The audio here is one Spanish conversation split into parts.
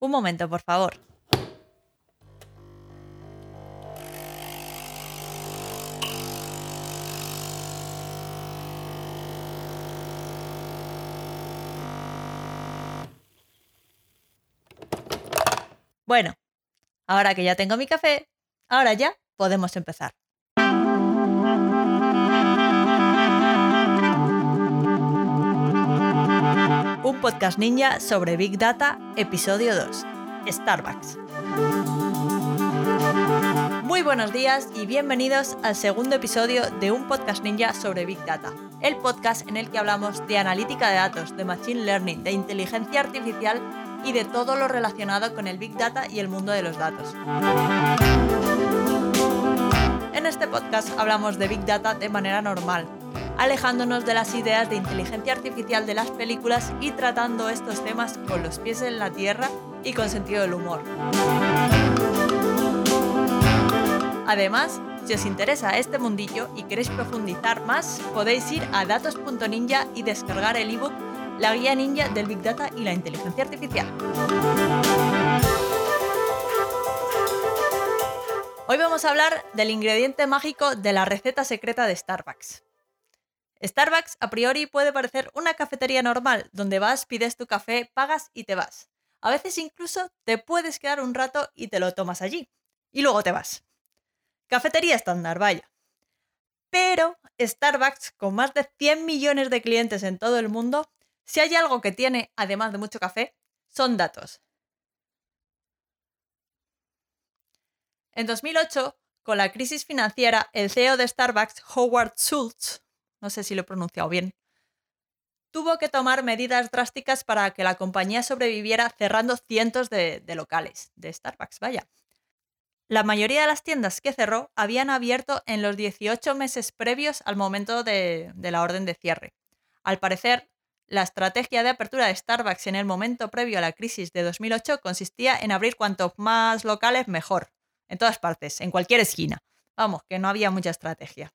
Un momento, por favor. Bueno, ahora que ya tengo mi café, ahora ya podemos empezar. Podcast ninja sobre Big Data, episodio 2, Starbucks. Muy buenos días y bienvenidos al segundo episodio de un podcast ninja sobre Big Data, el podcast en el que hablamos de analítica de datos, de machine learning, de inteligencia artificial y de todo lo relacionado con el Big Data y el mundo de los datos. En este podcast hablamos de Big Data de manera normal, alejándonos de las ideas de inteligencia artificial de las películas y tratando estos temas con los pies en la tierra y con sentido del humor. Además, si os interesa este mundillo y queréis profundizar más, podéis ir a datos.ninja y descargar el ebook La guía ninja del Big Data y la inteligencia artificial. Hoy vamos a hablar del ingrediente mágico de la receta secreta de Starbucks. Starbucks a priori puede parecer una cafetería normal, donde vas, pides tu café, pagas y te vas. A veces incluso te puedes quedar un rato y te lo tomas allí. Y luego te vas. Cafetería estándar, vaya. Pero Starbucks, con más de 100 millones de clientes en todo el mundo, si hay algo que tiene, además de mucho café, son datos. En 2008, con la crisis financiera, el CEO de Starbucks, Howard Schultz, no sé si lo he pronunciado bien, tuvo que tomar medidas drásticas para que la compañía sobreviviera cerrando cientos de, locales de Starbucks, vaya. La mayoría de las tiendas que cerró habían abierto en los 18 meses previos al momento de, de la orden de cierre. Al parecer, la estrategia de apertura de Starbucks en el momento previo a la crisis de 2008 consistía en abrir cuantos más locales mejor, en todas partes, en cualquier esquina. Vamos, que no había mucha estrategia.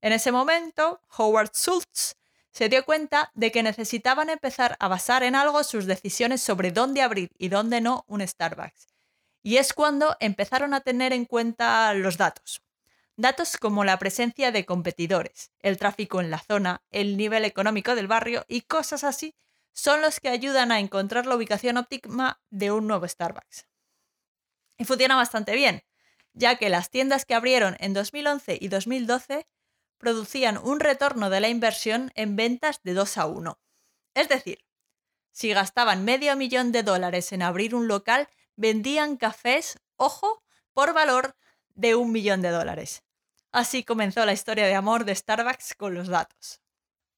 En ese momento, Howard Schultz se dio cuenta de que necesitaban empezar a basar en algo sus decisiones sobre dónde abrir y dónde no un Starbucks. Y es cuando empezaron a tener en cuenta los datos. Datos como la presencia de competidores, el tráfico en la zona, el nivel económico del barrio y cosas así son los que ayudan a encontrar la ubicación óptima de un nuevo Starbucks. Y funciona bastante bien, ya que las tiendas que abrieron en 2011 y 2012 producían un retorno de la inversión en ventas de 2 a 1. Es decir, si gastaban medio millón de dólares en abrir un local, vendían cafés, ojo, por valor de un millón de dólares. Así comenzó la historia de amor de Starbucks con los datos.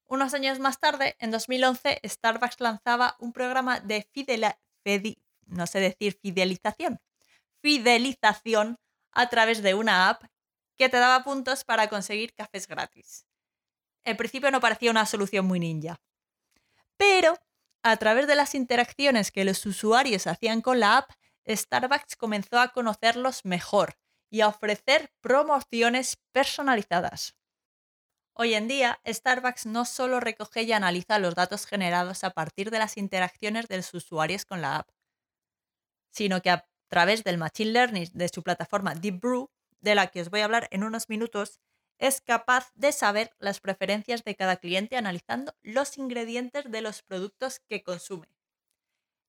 Unos años más tarde, en 2011, Starbucks lanzaba un programa de fidelización, fidelización a través de una app que te daba puntos para conseguir cafés gratis. En principio no parecía una solución muy ninja. Pero, a través de las interacciones que los usuarios hacían con la app, Starbucks comenzó a conocerlos mejor y a ofrecer promociones personalizadas. Hoy en día, Starbucks no solo recoge y analiza los datos generados a partir de las interacciones de los usuarios con la app, sino que a través del Machine Learning de su plataforma Deep Brew de la que os voy a hablar en unos minutos, es capaz de saber las preferencias de cada cliente analizando los ingredientes de los productos que consume.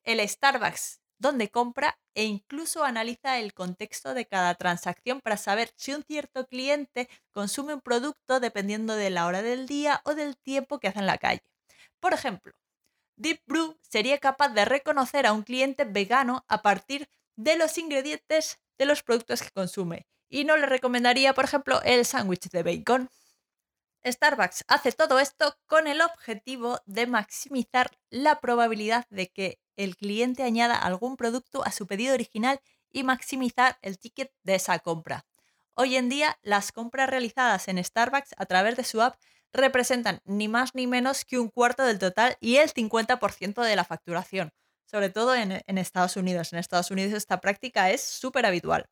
El Starbucks donde compra e incluso analiza el contexto de cada transacción para saber si un cierto cliente consume un producto dependiendo de la hora del día o del tiempo que hace en la calle. Por ejemplo, Deep Brew sería capaz de reconocer a un cliente vegano a partir de los ingredientes de los productos que consume y no le recomendaría, por ejemplo, el sándwich de bacon. Starbucks hace todo esto con el objetivo de maximizar la probabilidad de que el cliente añada algún producto a su pedido original y maximizar el ticket de esa compra. Hoy en día, las compras realizadas en Starbucks a través de su app representan ni más ni menos que un cuarto del total y el 50% de la facturación, sobre todo en, Estados Unidos. En Estados Unidos esta práctica es súper habitual.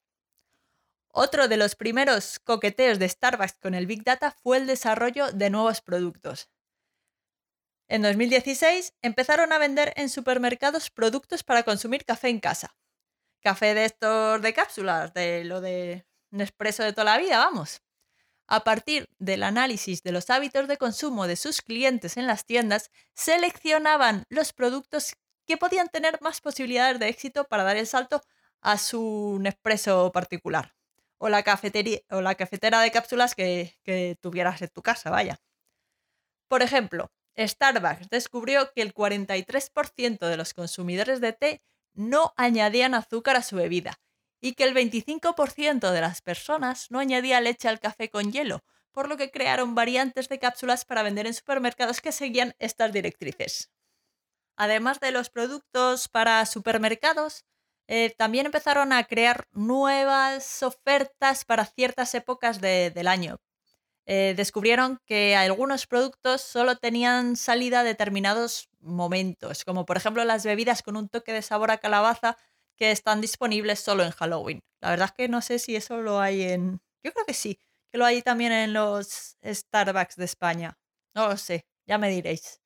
Otro de los primeros coqueteos de Starbucks con el Big Data fue el desarrollo de nuevos productos. En 2016 empezaron a vender en supermercados productos para consumir café en casa. Café de estos de cápsulas, de lo de Nespresso de toda la vida, vamos. A partir del análisis de los hábitos de consumo de sus clientes en las tiendas, seleccionaban los productos que podían tener más posibilidades de éxito para dar el salto a su Nespresso particular. O la, cafetería, o la cafetera de cápsulas que, que tuvieras en tu casa, vaya. Por ejemplo, Starbucks descubrió que el 43% de los consumidores de té no añadían azúcar a su bebida y que el 25% de las personas no añadía leche al café con hielo, por lo que crearon variantes de cápsulas para vender en supermercados que seguían estas directrices. Además de los productos para supermercados, eh, también empezaron a crear nuevas ofertas para ciertas épocas del año. Eh, descubrieron que algunos productos solo tenían salida a determinados momentos, como por ejemplo las bebidas con un toque de sabor a calabaza que están disponibles solo en Halloween. La verdad es que no sé si eso lo hay en... Yo creo que sí, que lo hay también en los Starbucks de España. No lo sé, ya me diréis.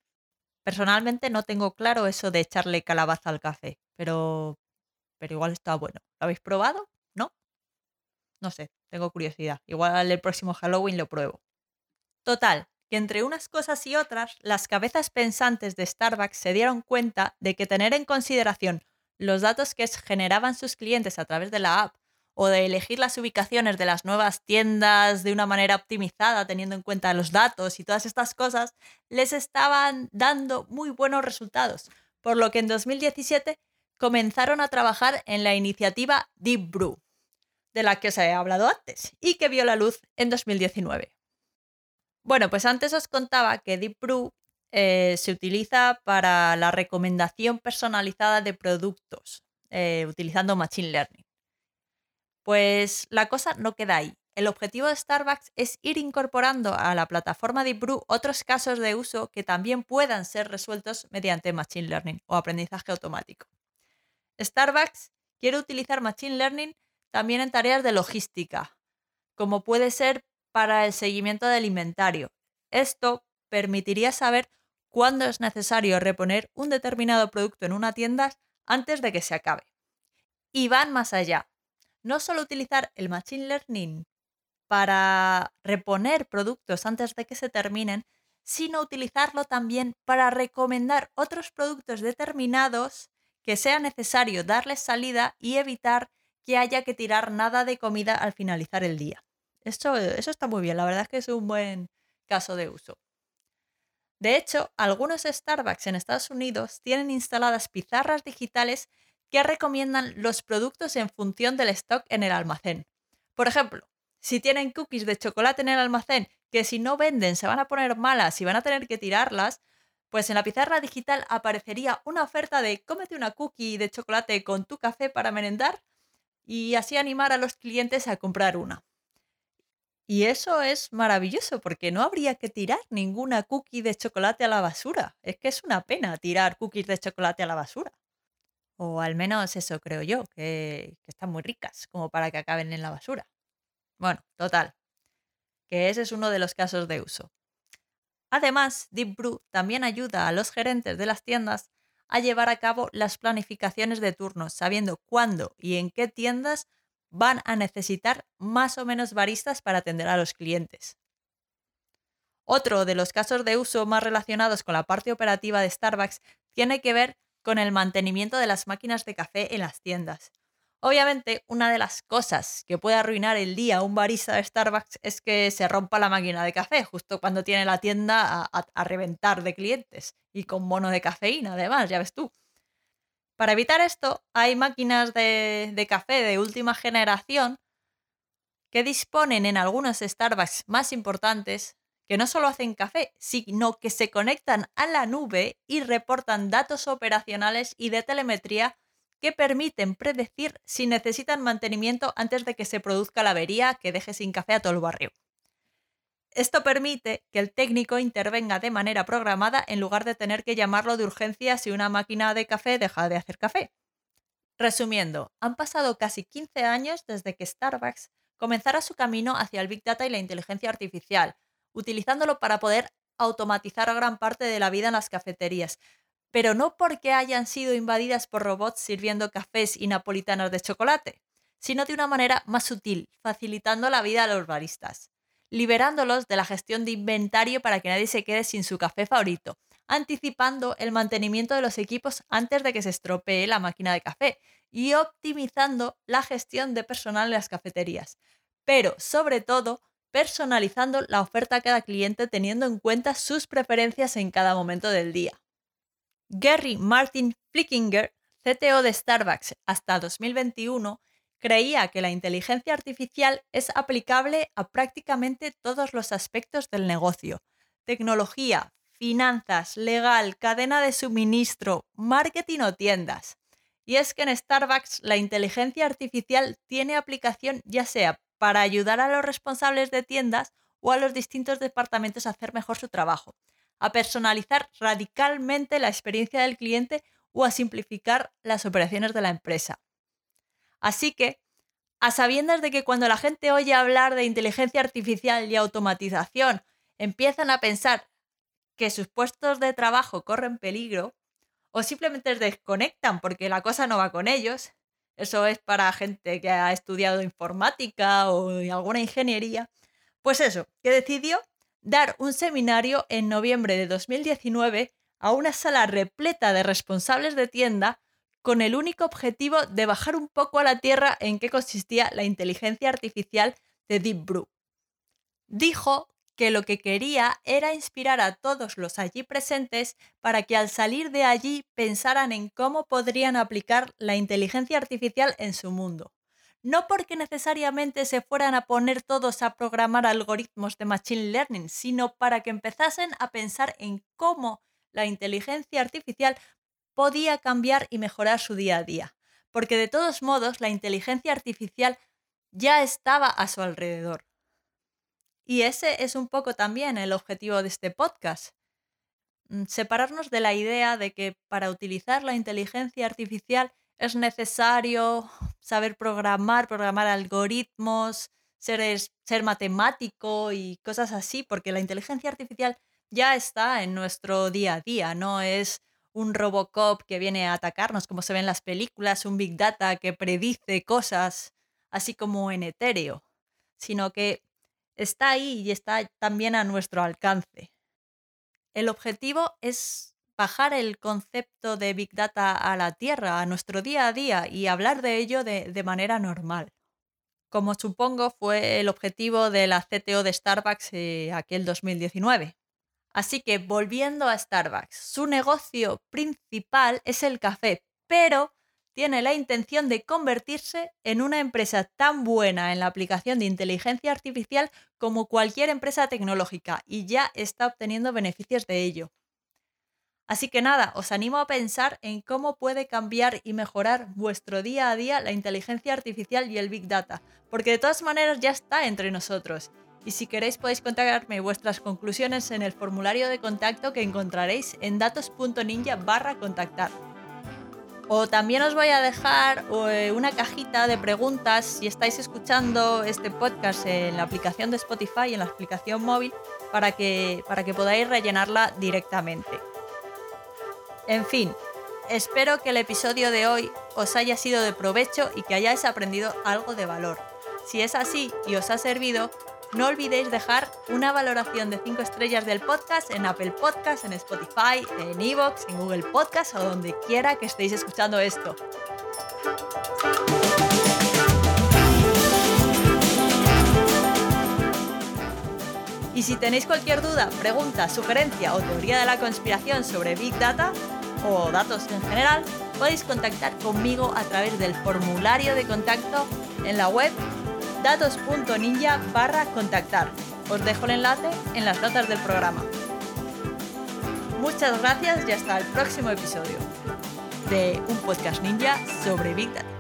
Personalmente no tengo claro eso de echarle calabaza al café, pero, pero igual está bueno. ¿Lo habéis probado? ¿No? No sé, tengo curiosidad. Igual el próximo Halloween lo pruebo. Total, que entre unas cosas y otras, las cabezas pensantes de Starbucks se dieron cuenta de que tener en consideración los datos que generaban sus clientes a través de la app o de elegir las ubicaciones de las nuevas tiendas de una manera optimizada, teniendo en cuenta los datos y todas estas cosas, les estaban dando muy buenos resultados. Por lo que en 2017 comenzaron a trabajar en la iniciativa Deep Brew, de la que os he hablado antes, y que vio la luz en 2019. Bueno, pues antes os contaba que Deep Brew eh, se utiliza para la recomendación personalizada de productos, eh, utilizando Machine Learning. Pues la cosa no queda ahí. El objetivo de Starbucks es ir incorporando a la plataforma DeepBrew otros casos de uso que también puedan ser resueltos mediante Machine Learning o aprendizaje automático. Starbucks quiere utilizar Machine Learning también en tareas de logística, como puede ser para el seguimiento del inventario. Esto permitiría saber cuándo es necesario reponer un determinado producto en una tienda antes de que se acabe. Y van más allá. No solo utilizar el Machine Learning para reponer productos antes de que se terminen, sino utilizarlo también para recomendar otros productos determinados que sea necesario darles salida y evitar que haya que tirar nada de comida al finalizar el día. Esto, eso está muy bien, la verdad es que es un buen caso de uso. De hecho, algunos Starbucks en Estados Unidos tienen instaladas pizarras digitales que recomiendan los productos en función del stock en el almacén. Por ejemplo, si tienen cookies de chocolate en el almacén que si no venden se van a poner malas y van a tener que tirarlas, pues en la pizarra digital aparecería una oferta de cómete una cookie de chocolate con tu café para merendar y así animar a los clientes a comprar una. Y eso es maravilloso porque no habría que tirar ninguna cookie de chocolate a la basura. Es que es una pena tirar cookies de chocolate a la basura. O al menos eso creo yo, que, que están muy ricas como para que acaben en la basura. Bueno, total. Que ese es uno de los casos de uso. Además, Deep Brew también ayuda a los gerentes de las tiendas a llevar a cabo las planificaciones de turnos, sabiendo cuándo y en qué tiendas van a necesitar más o menos baristas para atender a los clientes. Otro de los casos de uso más relacionados con la parte operativa de Starbucks tiene que ver con el mantenimiento de las máquinas de café en las tiendas. Obviamente, una de las cosas que puede arruinar el día a un barista de Starbucks es que se rompa la máquina de café justo cuando tiene la tienda a, reventar de clientes y con mono de cafeína, además, ya ves tú. Para evitar esto, hay máquinas de, café de última generación que disponen en algunos Starbucks más importantes que no solo hacen café, sino que se conectan a la nube y reportan datos operacionales y de telemetría que permiten predecir si necesitan mantenimiento antes de que se produzca la avería que deje sin café a todo el barrio. Esto permite que el técnico intervenga de manera programada en lugar de tener que llamarlo de urgencia si una máquina de café deja de hacer café. Resumiendo, han pasado casi 15 años desde que Starbucks comenzara su camino hacia el Big Data y la inteligencia artificial, utilizándolo para poder automatizar gran parte de la vida en las cafeterías, pero no porque hayan sido invadidas por robots sirviendo cafés y napolitanos de chocolate, sino de una manera más sutil, facilitando la vida a los baristas, liberándolos de la gestión de inventario para que nadie se quede sin su café favorito, anticipando el mantenimiento de los equipos antes de que se estropee la máquina de café y optimizando la gestión de personal en las cafeterías. Pero, sobre todo, personalizando la oferta a cada cliente teniendo en cuenta sus preferencias en cada momento del día. Gary Martin Flickinger, CTO de Starbucks hasta 2021, creía que la inteligencia artificial es aplicable a prácticamente todos los aspectos del negocio. Tecnología, finanzas, legal, cadena de suministro, marketing o tiendas. Y es que en Starbucks la inteligencia artificial tiene aplicación ya sea para ayudar a los responsables de tiendas o a los distintos departamentos a hacer mejor su trabajo, a personalizar radicalmente la experiencia del cliente o a simplificar las operaciones de la empresa. Así que, a sabiendas de que cuando la gente oye hablar de inteligencia artificial y automatización, empiezan a pensar que sus puestos de trabajo corren peligro o simplemente desconectan porque la cosa no va con ellos. Eso es para gente que ha estudiado informática o alguna ingeniería. Pues eso, que decidió dar un seminario en noviembre de 2019 a una sala repleta de responsables de tienda con el único objetivo de bajar un poco a la tierra en qué consistía la inteligencia artificial de Deep Brew. Dijo que lo que quería era inspirar a todos los allí presentes para que al salir de allí pensaran en cómo podrían aplicar la inteligencia artificial en su mundo. No porque necesariamente se fueran a poner todos a programar algoritmos de Machine Learning, sino para que empezasen a pensar en cómo la inteligencia artificial podía cambiar y mejorar su día a día. Porque de todos modos la inteligencia artificial ya estaba a su alrededor. Y ese es un poco también el objetivo de este podcast. Mm, separarnos de la idea de que para utilizar la inteligencia artificial es necesario saber programar, programar algoritmos, ser, ser matemático y cosas así, porque la inteligencia artificial ya está en nuestro día a día, no es un Robocop que viene a atacarnos como se ve en las películas, un Big Data que predice cosas así como en etéreo, sino que está ahí y está también a nuestro alcance. El objetivo es bajar el concepto de Big Data a la Tierra, a nuestro día a día y hablar de ello de, manera normal. Como supongo fue el objetivo de la CTO de Starbucks eh, aquel 2019. Así que volviendo a Starbucks, su negocio principal es el café, pero tiene la intención de convertirse en una empresa tan buena en la aplicación de inteligencia artificial como cualquier empresa tecnológica y ya está obteniendo beneficios de ello. Así que nada, os animo a pensar en cómo puede cambiar y mejorar vuestro día a día la inteligencia artificial y el Big Data, porque de todas maneras ya está entre nosotros. Y si queréis podéis contactarme vuestras conclusiones en el formulario de contacto que encontraréis en datos.ninja barra contactar. O también os voy a dejar eh, una cajita de preguntas si estáis escuchando este podcast en la aplicación de Spotify, en la aplicación móvil, para que, para que podáis rellenarla directamente. En fin, espero que el episodio de hoy os haya sido de provecho y que hayáis aprendido algo de valor. Si es así y os ha servido, no olvidéis dejar una valoración de 5 estrellas del podcast en Apple Podcast, en Spotify, en Evox, en Google Podcast o donde quiera que estéis escuchando esto. Y si tenéis cualquier duda, pregunta, sugerencia o teoría de la conspiración sobre Big Data o datos en general, podéis contactar conmigo a través del formulario de contacto en la web datos.ninja barra contactar. Os dejo el enlace en las notas del programa. Muchas gracias y hasta el próximo episodio de un podcast ninja sobre Big Data.